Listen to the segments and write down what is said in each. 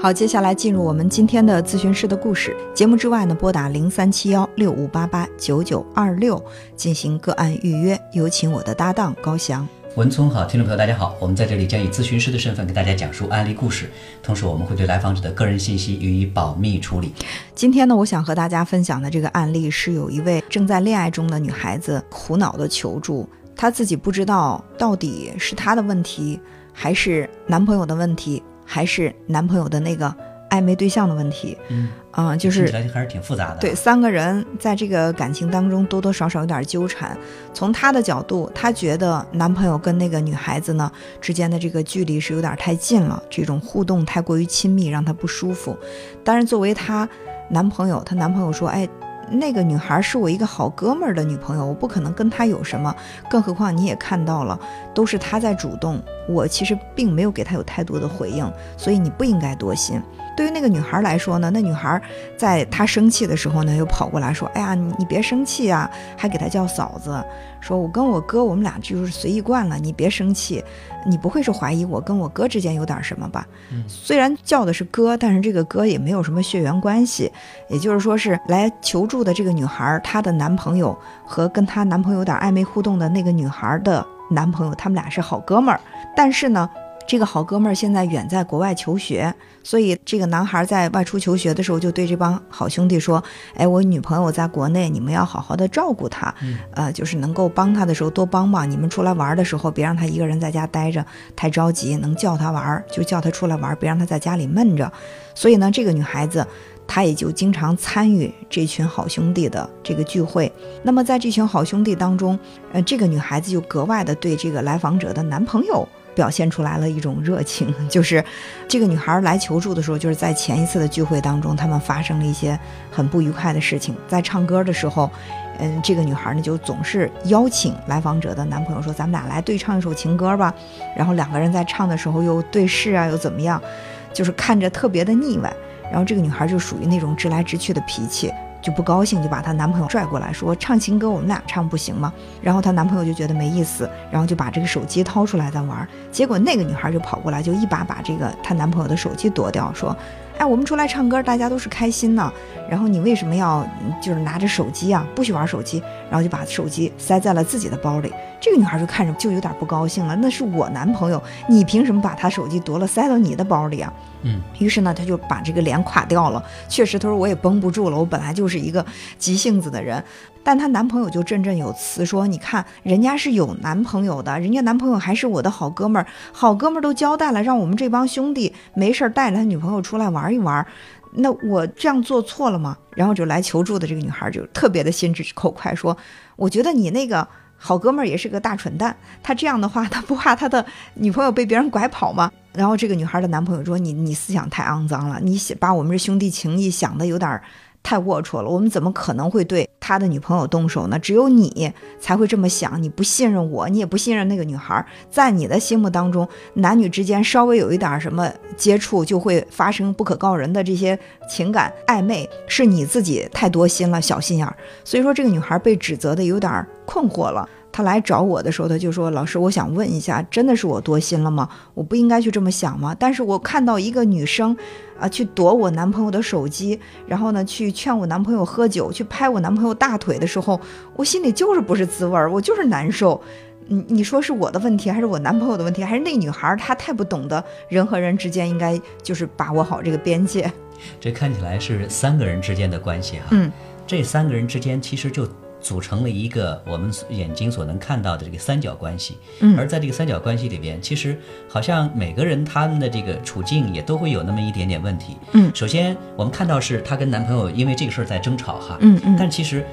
好，接下来进入我们今天的咨询师的故事。节目之外呢，拨打零三七幺六五八八九九二六进行个案预约。有请我的搭档高翔。文聪好，听众朋友大家好，我们在这里将以咨询师的身份给大家讲述案例故事，同时我们会对来访者的个人信息予以保密处理。今天呢，我想和大家分享的这个案例是有一位正在恋爱中的女孩子苦恼的求助，她自己不知道到底是她的问题，还是男朋友的问题。还是男朋友的那个暧昧对象的问题，嗯，啊，就是还是挺复杂的。对，三个人在这个感情当中多多少少有点纠缠。从她的角度，她觉得男朋友跟那个女孩子呢之间的这个距离是有点太近了，这种互动太过于亲密，让她不舒服。但是作为她男朋友，她男朋友说，哎。那个女孩是我一个好哥们儿的女朋友，我不可能跟她有什么。更何况你也看到了，都是她在主动，我其实并没有给她有太多的回应，所以你不应该多心。对于那个女孩来说呢，那女孩在她生气的时候呢，又跑过来说：“哎呀，你你别生气啊！”还给她叫嫂子，说我跟我哥我们俩就是随意惯了，你别生气。你不会是怀疑我跟我哥之间有点什么吧？虽然叫的是哥，但是这个哥也没有什么血缘关系。也就是说，是来求助的这个女孩，她的男朋友和跟她男朋友有点暧昧互动的那个女孩的男朋友，他们俩是好哥们儿。但是呢。这个好哥们儿现在远在国外求学，所以这个男孩在外出求学的时候，就对这帮好兄弟说：“哎，我女朋友在国内，你们要好好的照顾她，呃，就是能够帮她的时候多帮帮。你们出来玩的时候，别让她一个人在家待着，太着急。能叫她玩就叫她出来玩，别让她在家里闷着。所以呢，这个女孩子她也就经常参与这群好兄弟的这个聚会。那么在这群好兄弟当中，呃，这个女孩子就格外的对这个来访者的男朋友。表现出来了一种热情，就是这个女孩来求助的时候，就是在前一次的聚会当中，他们发生了一些很不愉快的事情。在唱歌的时候，嗯，这个女孩呢就总是邀请来访者的男朋友说：“咱们俩来对唱一首情歌吧。”然后两个人在唱的时候又对视啊，又怎么样，就是看着特别的腻歪。然后这个女孩就属于那种直来直去的脾气。就不高兴，就把她男朋友拽过来，说唱情歌我们俩唱不行吗？然后她男朋友就觉得没意思，然后就把这个手机掏出来在玩。结果那个女孩就跑过来，就一把把这个她男朋友的手机夺掉，说：“哎，我们出来唱歌，大家都是开心呢，然后你为什么要就是拿着手机啊？不许玩手机。”然后就把手机塞在了自己的包里。这个女孩就看着就有点不高兴了，那是我男朋友，你凭什么把他手机夺了塞到你的包里啊？嗯，于是呢，她就把这个脸垮掉了。确实，她说我也绷不住了，我本来就是一个急性子的人。但她男朋友就振振有词说：“你看，人家是有男朋友的，人家男朋友还是我的好哥们儿，好哥们儿都交代了，让我们这帮兄弟没事儿带着他女朋友出来玩一玩。那我这样做错了吗？”然后就来求助的这个女孩就特别的心直口快，说：“我觉得你那个。”好哥们儿也是个大蠢蛋，他这样的话，他不怕他的女朋友被别人拐跑吗？然后这个女孩的男朋友说：“你你思想太肮脏了，你想把我们这兄弟情谊想的有点太龌龊了。我们怎么可能会对他的女朋友动手呢？只有你才会这么想。你不信任我，你也不信任那个女孩。在你的心目当中，男女之间稍微有一点什么接触，就会发生不可告人的这些情感暧昧，是你自己太多心了，小心眼儿。所以说，这个女孩被指责的有点。”困惑了，他来找我的时候，他就说：“老师，我想问一下，真的是我多心了吗？我不应该去这么想吗？但是我看到一个女生，啊，去夺我男朋友的手机，然后呢，去劝我男朋友喝酒，去拍我男朋友大腿的时候，我心里就是不是滋味儿，我就是难受。你你说是我的问题，还是我男朋友的问题，还是那女孩她太不懂得人和人之间应该就是把握好这个边界？这看起来是三个人之间的关系哈。嗯，这三个人之间其实就。组成了一个我们眼睛所能看到的这个三角关系，嗯，而在这个三角关系里边，其实好像每个人他们的这个处境也都会有那么一点点问题，嗯，首先我们看到是她跟男朋友因为这个事儿在争吵哈，嗯嗯，但其实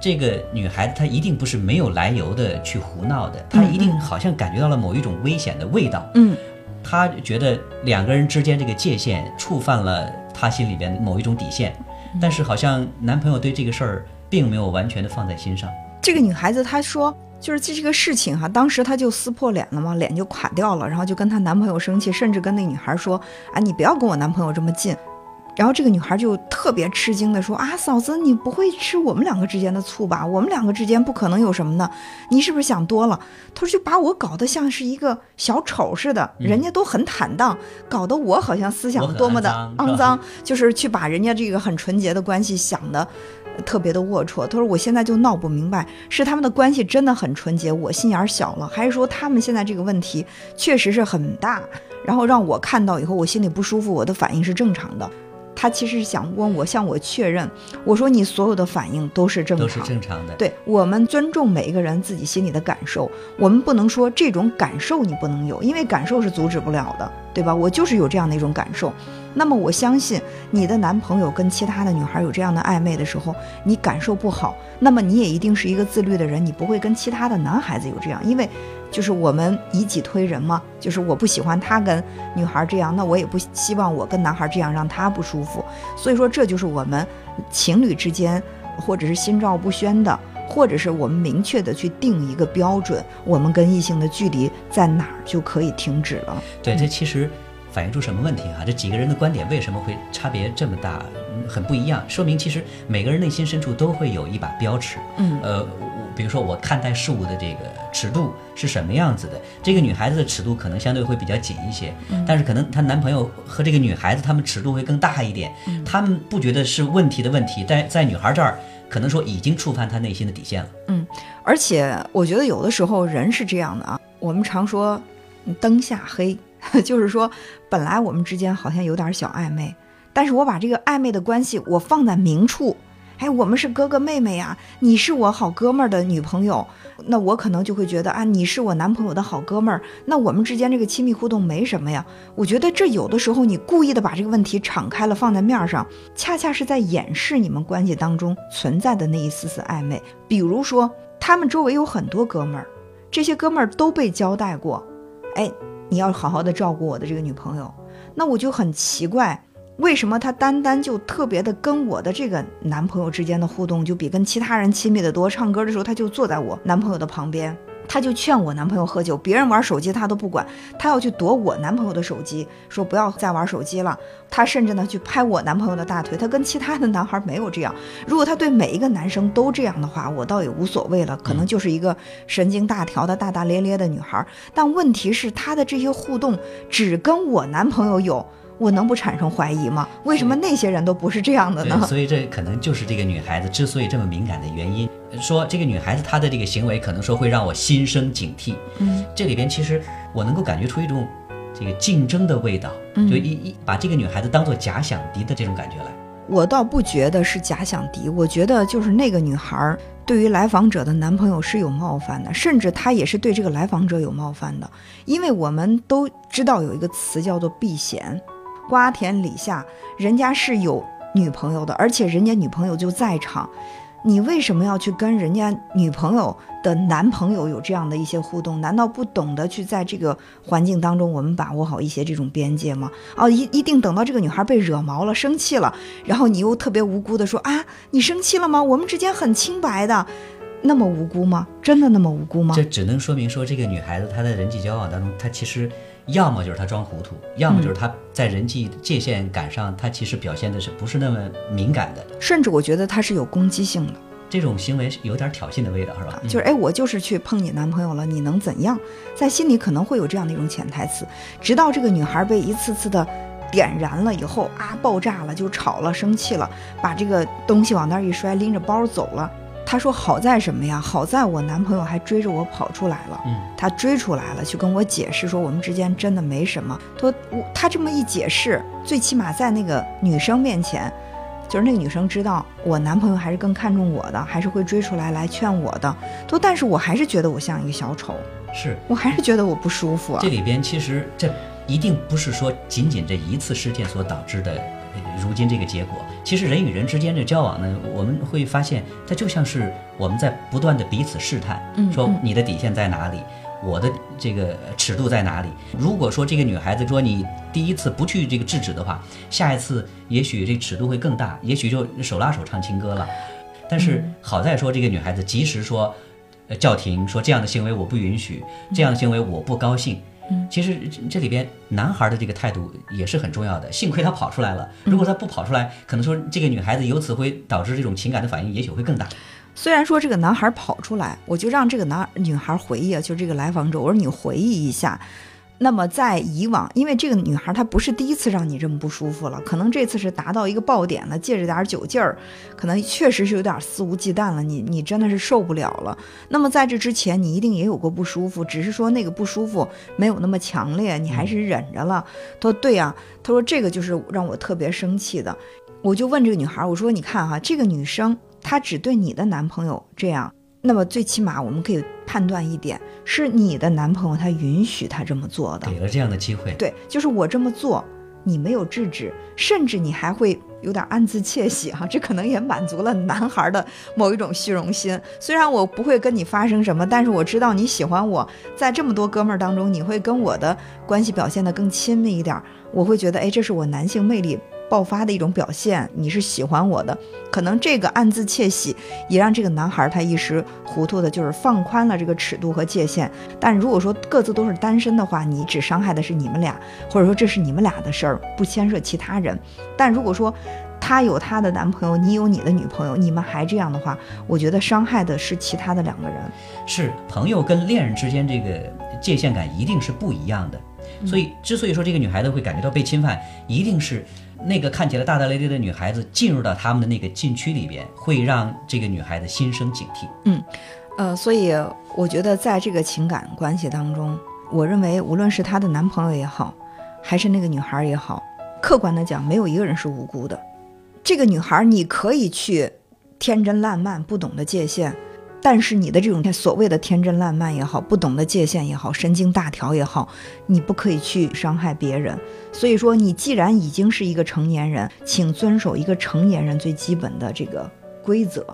这个女孩子她一定不是没有来由的去胡闹的，她一定好像感觉到了某一种危险的味道，嗯，她觉得两个人之间这个界限触犯了她心里边某一种底线，但是好像男朋友对这个事儿。并没有完全的放在心上。这个女孩子她说，就是这这个事情哈，当时她就撕破脸了嘛，脸就垮掉了，然后就跟她男朋友生气，甚至跟那女孩说：“啊，你不要跟我男朋友这么近。”然后这个女孩就特别吃惊的说：“啊，嫂子，你不会吃我们两个之间的醋吧？我们两个之间不可能有什么呢？你是不是想多了？”她说：“就把我搞得像是一个小丑似的，人家都很坦荡，搞得我好像思想多么的肮脏，就是去把人家这个很纯洁的关系想的特别的龌龊。”他说：“我现在就闹不明白，是他们的关系真的很纯洁，我心眼小了，还是说他们现在这个问题确实是很大，然后让我看到以后我心里不舒服，我的反应是正常的。”他其实是想问我，向我确认。我说你所有的反应都是正常，都是正常的。对我们尊重每一个人自己心里的感受，我们不能说这种感受你不能有，因为感受是阻止不了的，对吧？我就是有这样的一种感受。那么我相信你的男朋友跟其他的女孩有这样的暧昧的时候，你感受不好，那么你也一定是一个自律的人，你不会跟其他的男孩子有这样，因为。就是我们以己推人嘛，就是我不喜欢他跟女孩这样，那我也不希望我跟男孩这样让他不舒服。所以说，这就是我们情侣之间，或者是心照不宣的，或者是我们明确的去定一个标准，我们跟异性的距离在哪儿就可以停止了。对，这其实反映出什么问题啊？这几个人的观点为什么会差别这么大，很不一样？说明其实每个人内心深处都会有一把标尺。嗯，呃。比如说，我看待事物的这个尺度是什么样子的？这个女孩子的尺度可能相对会比较紧一些，但是可能她男朋友和这个女孩子他们尺度会更大一点。他们不觉得是问题的问题，在在女孩这儿，可能说已经触犯她内心的底线了。嗯，而且我觉得有的时候人是这样的啊，我们常说灯下黑，就是说本来我们之间好像有点小暧昧，但是我把这个暧昧的关系我放在明处。哎，我们是哥哥妹妹呀，你是我好哥们儿的女朋友，那我可能就会觉得啊，你是我男朋友的好哥们儿，那我们之间这个亲密互动没什么呀。我觉得这有的时候你故意的把这个问题敞开了放在面上，恰恰是在掩饰你们关系当中存在的那一丝丝暧昧。比如说，他们周围有很多哥们儿，这些哥们儿都被交代过，哎，你要好好的照顾我的这个女朋友，那我就很奇怪。为什么他单单就特别的跟我的这个男朋友之间的互动就比跟其他人亲密的多？唱歌的时候他就坐在我男朋友的旁边，他就劝我男朋友喝酒，别人玩手机他都不管，他要去夺我男朋友的手机，说不要再玩手机了。他甚至呢去拍我男朋友的大腿，他跟其他的男孩没有这样。如果他对每一个男生都这样的话，我倒也无所谓了，可能就是一个神经大条的大大咧咧的女孩。但问题是他的这些互动只跟我男朋友有。我能不产生怀疑吗？为什么那些人都不是这样的呢？所以这可能就是这个女孩子之所以这么敏感的原因。说这个女孩子她的这个行为可能说会让我心生警惕。嗯，这里边其实我能够感觉出一种这个竞争的味道，就一一把这个女孩子当做假想敌的这种感觉来。我倒不觉得是假想敌，我觉得就是那个女孩对于来访者的男朋友是有冒犯的，甚至她也是对这个来访者有冒犯的，因为我们都知道有一个词叫做避嫌。瓜田李下，人家是有女朋友的，而且人家女朋友就在场，你为什么要去跟人家女朋友的男朋友有这样的一些互动？难道不懂得去在这个环境当中，我们把握好一些这种边界吗？哦，一一定等到这个女孩被惹毛了、生气了，然后你又特别无辜的说啊，你生气了吗？我们之间很清白的，那么无辜吗？真的那么无辜吗？这只能说明说这个女孩子她在人际交往当中，她其实。要么就是他装糊涂，要么就是他在人际界限感上，他其实表现的是不是那么敏感的，甚至我觉得他是有攻击性的，这种行为有点挑衅的味道，是吧？就是哎，我就是去碰你男朋友了，你能怎样？在心里可能会有这样的一种潜台词，直到这个女孩被一次次的点燃了以后啊，爆炸了，就吵了，生气了，把这个东西往那儿一摔，拎着包走了。他说：“好在什么呀？好在我男朋友还追着我跑出来了。嗯，他追出来了，去跟我解释说我们之间真的没什么。他说我他这么一解释，最起码在那个女生面前，就是那个女生知道我男朋友还是更看重我的，还是会追出来来劝我的。他说，但是我还是觉得我像一个小丑，是我还是觉得我不舒服。这里边其实这一定不是说仅仅这一次事件所导致的。”如今这个结果，其实人与人之间的交往呢，我们会发现，它就像是我们在不断的彼此试探，说你的底线在哪里，我的这个尺度在哪里。如果说这个女孩子说你第一次不去这个制止的话，下一次也许这尺度会更大，也许就手拉手唱情歌了。但是好在说这个女孩子及时说，呃叫停，说这样的行为我不允许，这样的行为我不高兴。嗯其实这这里边男孩的这个态度也是很重要的。幸亏他跑出来了，如果他不跑出来，可能说这个女孩子由此会导致这种情感的反应，也许会更大。虽然说这个男孩跑出来，我就让这个男女孩回忆啊，就这个来访者，我说你回忆一下。那么在以往，因为这个女孩她不是第一次让你这么不舒服了，可能这次是达到一个爆点了，借着点酒劲儿，可能确实是有点肆无忌惮了，你你真的是受不了了。那么在这之前，你一定也有过不舒服，只是说那个不舒服没有那么强烈，你还是忍着了。他说对呀、他说这个就是让我特别生气的。我就问这个女孩，我说你看哈、这个女生她只对你的男朋友这样，那么最起码我们可以判断一点，是你的男朋友他允许他这么做的。给了这样的机会，对，就是我这么做，你没有制止，甚至你还会有点暗自窃喜哈、这可能也满足了男孩的某一种虚荣心。虽然我不会跟你发生什么，但是我知道你喜欢我，在这么多哥们儿当中，你会跟我的关系表现得更亲密一点儿。我会觉得，哎，这是我男性魅力爆发的一种表现，你是喜欢我的。可能这个暗自窃喜，也让这个男孩儿他一时糊涂的，就是放宽了这个尺度和界限。但如果说各自都是单身的话，你只伤害的是你们俩，或者说这是你们俩的事儿，不牵涉其他人。但如果说他有他的男朋友，你有你的女朋友，你们还这样的话，我觉得伤害的是其他的两个人。是朋友跟恋人之间这个界限感一定是不一样的。所以，之所以说这个女孩子会感觉到被侵犯，一定是那个看起来大大咧咧的女孩子进入到他们的那个禁区里边，会让这个女孩子心生警惕。嗯呃，所以我觉得在这个情感关系当中，我认为无论是她的男朋友也好，还是那个女孩也好，客观的讲，没有一个人是无辜的。这个女孩，你可以去天真烂漫，不懂得界限，但是你的这种所谓的天真烂漫也好，不懂得界限也好，神经大条也好，你不可以去伤害别人。所以说，你既然已经是一个成年人，请遵守一个成年人最基本的这个规则。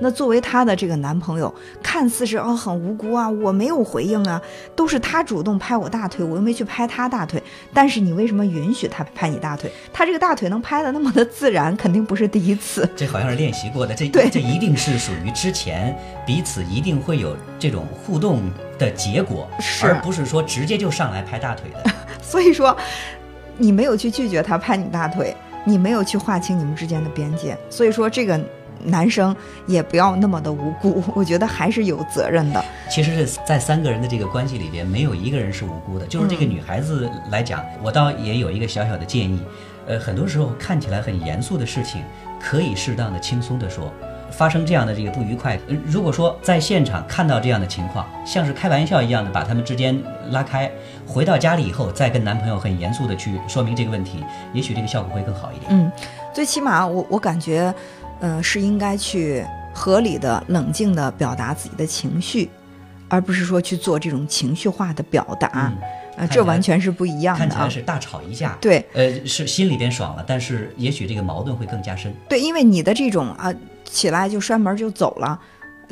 那作为她的这个男朋友，看似是哦很无辜啊，我没有回应啊，都是他主动拍我大腿，我又没去拍他大腿。但是你为什么允许他拍你大腿？他这个大腿能拍的那么的自然，肯定不是第一次。这好像是练习过的，这对这一定是属于之前彼此一定会有这种互动的结果，而不是说直接就上来拍大腿的。所以说，你没有去拒绝他拍你大腿，你没有去划清你们之间的边界。所以说，这个男生也不要那么的无辜，我觉得还是有责任的。其实是在三个人的这个关系里边，没有一个人是无辜的。就是这个女孩子来讲，我倒也有一个小小的建议，呃，很多时候看起来很严肃的事情，可以适当的轻松的说。发生这样的这个不愉快，呃如果说在现场看到这样的情况，像是开玩笑一样的把他们之间拉开，回到家里以后再跟男朋友很严肃的去说明这个问题，也许这个效果会更好一点。嗯，最起码我我感觉，呃，是应该去合理的、冷静的表达自己的情绪，而不是说去做这种情绪化的表达。嗯呃，看起来这完全是不一样的啊。看起来是大吵一架，对呃，是心里边爽了，但是也许这个矛盾会更加深。对，因为你的这种啊，起来就摔门就走了。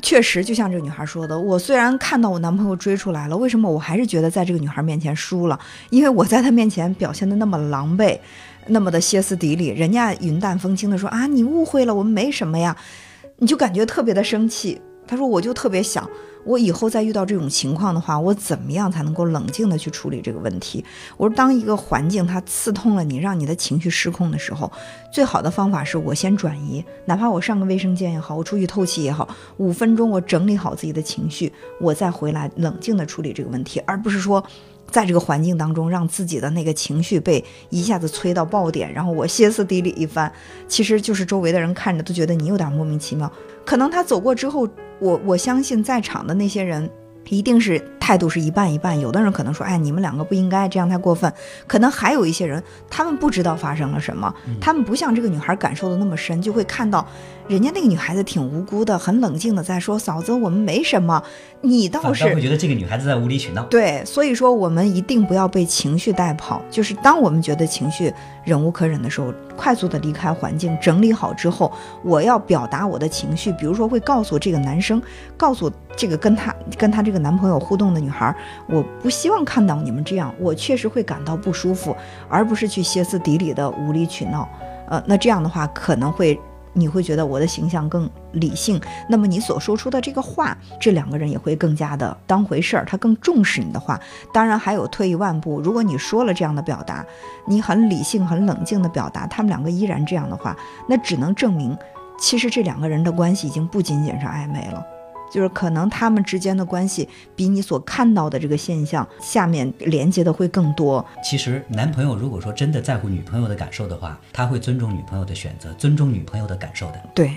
确实，就像这个女孩说的，我虽然看到我男朋友追出来了，为什么我还是觉得在这个女孩面前输了？因为我在她面前表现的那么狼狈，那么的歇斯底里，人家云淡风轻的说啊，你误会了，我们没什么呀，你就感觉特别的生气。她说，我就特别想，我以后再遇到这种情况的话，我怎么样才能够冷静的去处理这个问题？我说，当一个环境它刺痛了你，让你的情绪失控的时候，最好的方法是我先转移，哪怕我上个卫生间也好，我出去透气也好，五分钟我整理好自己的情绪，我再回来冷静的处理这个问题，而不是说。在这个环境当中，让自己的那个情绪被一下子催到爆点，然后我歇斯底里一番，其实就是周围的人看着都觉得你有点莫名其妙。可能他走过之后，我我相信在场的那些人一定是态度是一半一半。有的人可能说，哎，你们两个不应该这样太过分。可能还有一些人，他们不知道发生了什么，他们不像这个女孩感受的那么深，就会看到人家那个女孩子挺无辜的，很冷静的在说，嫂子，我们没什么，你倒是会觉得这个女孩子在无理取闹。对，所以说我们一定不要被情绪带跑。就是当我们觉得情绪忍无可忍的时候，快速的离开环境，整理好之后，我要表达我的情绪。比如说会告诉这个男生，告诉这个跟他跟他这个男朋友互动的女孩，我不希望看到你们这样，我确实会感到不舒服，而不是去歇斯底里的无理取闹。呃，那这样的话可能会你会觉得我的形象更理性，那么你所说出的这个话，这两个人也会更加的当回事儿，他更重视你的话。当然，还有退一万步，如果你说了这样的表达，你很理性、很冷静的表达，他们两个依然这样的话，那只能证明，其实这两个人的关系已经不仅仅是暧昧了。就是可能他们之间的关系比你所看到的这个现象下面连接的会更多。其实，男朋友如果说真的在乎女朋友的感受的话，他会尊重女朋友的选择，尊重女朋友的感受的。对。